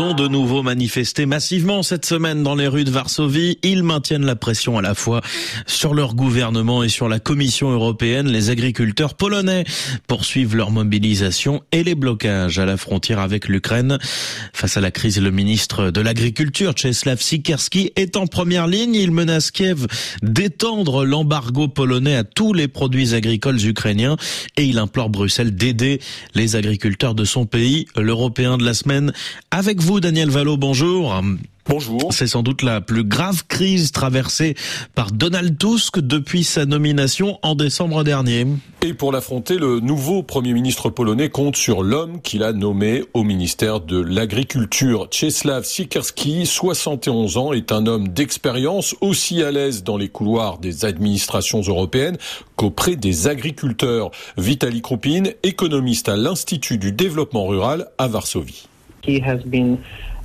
Ont de nouveau manifesté massivement cette semaine dans les rues de Varsovie. Ils maintiennent la pression à la fois sur leur gouvernement et sur la Commission européenne. Les agriculteurs polonais poursuivent leur mobilisation et les blocages à la frontière avec l'Ukraine. Face à la crise, le ministre de l'Agriculture, Czeslaw Sikerski, est en première ligne. Il menace Kiev d'étendre l'embargo polonais à tous les produits agricoles ukrainiens et il implore Bruxelles d'aider les agriculteurs de son pays, l'Européen de la semaine. Avec vous, Daniel Valo, bonjour. Bonjour. C'est sans doute la plus grave crise traversée par Donald Tusk depuis sa nomination en décembre dernier. Et pour l'affronter, le nouveau Premier ministre polonais compte sur l'homme qu'il a nommé au ministère de l'Agriculture. Czeslaw Sikerski, 71 ans, est un homme d'expérience, aussi à l'aise dans les couloirs des administrations européennes qu'auprès des agriculteurs. Vitali Krupin, économiste à l'Institut du développement rural à Varsovie.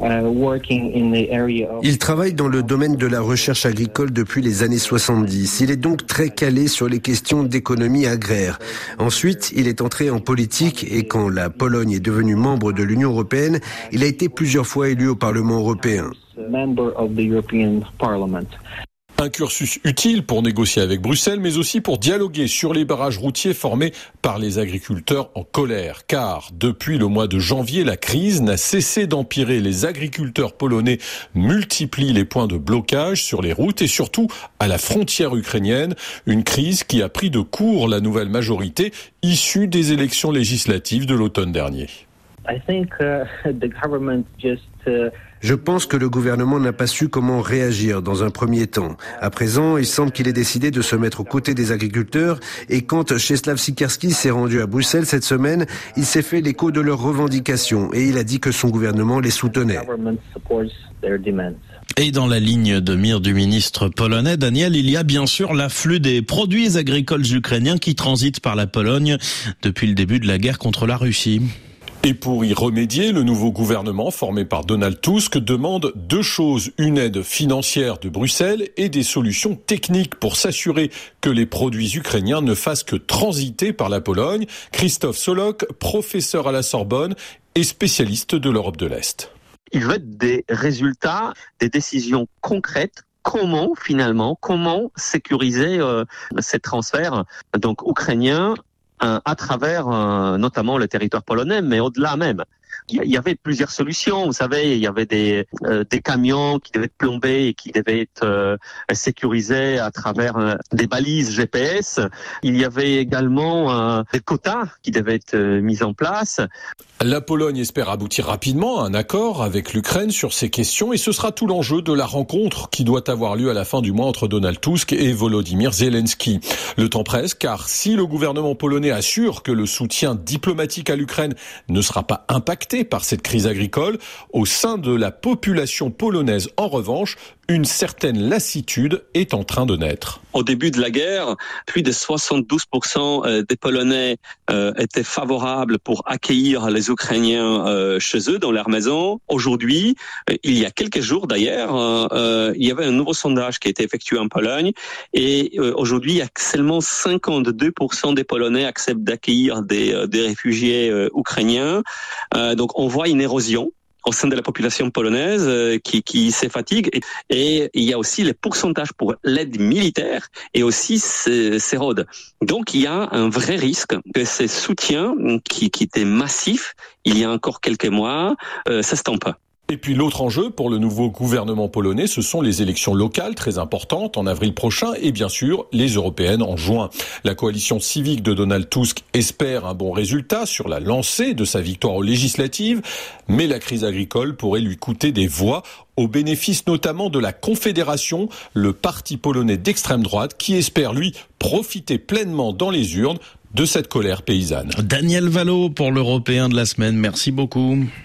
Uh, il travaille dans le domaine de la recherche agricole depuis les années 70. Il est donc très calé sur les questions d'économie agraire. Ensuite, il est entré en politique et quand la Pologne est devenue membre de l'Union européenne, il a été plusieurs fois élu au Parlement européen. Un cursus utile pour négocier avec Bruxelles, mais aussi pour dialoguer sur les barrages routiers formés par les agriculteurs en colère. Car depuis le mois de janvier, la crise n'a cessé d'empirer. Les agriculteurs polonais multiplient les points de blocage sur les routes et surtout à la frontière ukrainienne. Une crise qui a pris de court la nouvelle majorité issue des élections législatives de l'automne dernier. Je pense que le gouvernement n'a pas su comment réagir dans un premier temps. À présent, il semble qu'il ait décidé de se mettre aux côtés des agriculteurs et quand Czeslaw Sikerski s'est rendu à Bruxelles cette semaine, il s'est fait l'écho de leurs revendications et il a dit que son gouvernement les soutenait. Et dans la ligne de mire du ministre polonais, Daniel, il y a bien sûr l'afflux des produits agricoles ukrainiens qui transitent par la Pologne depuis le début de la guerre contre la Russie. Et pour y remédier, le nouveau gouvernement formé par Donald Tusk demande deux choses, une aide financière de Bruxelles et des solutions techniques pour s'assurer que les produits ukrainiens ne fassent que transiter par la Pologne. Christophe Solok, professeur à la Sorbonne et spécialiste de l'Europe de l'Est. Il veut des résultats, des décisions concrètes comment finalement, comment sécuriser euh, ces transferts donc ukrainiens à travers euh, notamment le territoire polonais, mais au-delà même il y avait plusieurs solutions. Vous savez, il y avait des, euh, des camions qui devaient être plombés et qui devaient être euh, sécurisés à travers euh, des balises GPS. Il y avait également des quotas qui devaient être mis en place. La Pologne espère aboutir rapidement à un accord avec l'Ukraine sur ces questions et ce sera tout l'enjeu de la rencontre qui doit avoir lieu à la fin du mois entre Donald Tusk et Volodymyr Zelensky. Le temps presse car si le gouvernement polonais assure que le soutien diplomatique à l'Ukraine ne sera pas impacté par cette crise agricole. Au sein de la population polonaise, en revanche, une certaine lassitude est en train de naître. Au début de la guerre, plus de 72% euh, des Polonais euh, étaient favorables pour accueillir les Ukrainiens euh, chez eux, dans leur maison. Aujourd'hui, il y a quelques jours d'ailleurs, il y avait un nouveau sondage qui a été effectué en Pologne et aujourd'hui, il y a seulement 52% des Polonais acceptent d'accueillir des, des réfugiés ukrainiens. donc on voit une érosion au sein de la population polonaise euh, qui, qui se fatigue. Et, il y a aussi les pourcentages pour l'aide militaire et aussi s'érodent. Donc il y a un vrai risque que ces soutiens qui, qui étaient massifs il y a encore quelques mois euh, s'estompent. Et puis l'autre enjeu pour le nouveau gouvernement polonais, ce sont les élections locales très importantes en avril prochain et bien sûr les européennes en juin. La coalition civique de Donald Tusk espère un bon résultat sur la lancée de sa victoire aux législatives, mais la crise agricole pourrait lui coûter des voix au bénéfice notamment de la Confédération, le parti polonais d'extrême droite qui espère lui profiter pleinement dans les urnes de cette colère paysanne. Daniel Valo pour l'Européen de la semaine, merci beaucoup.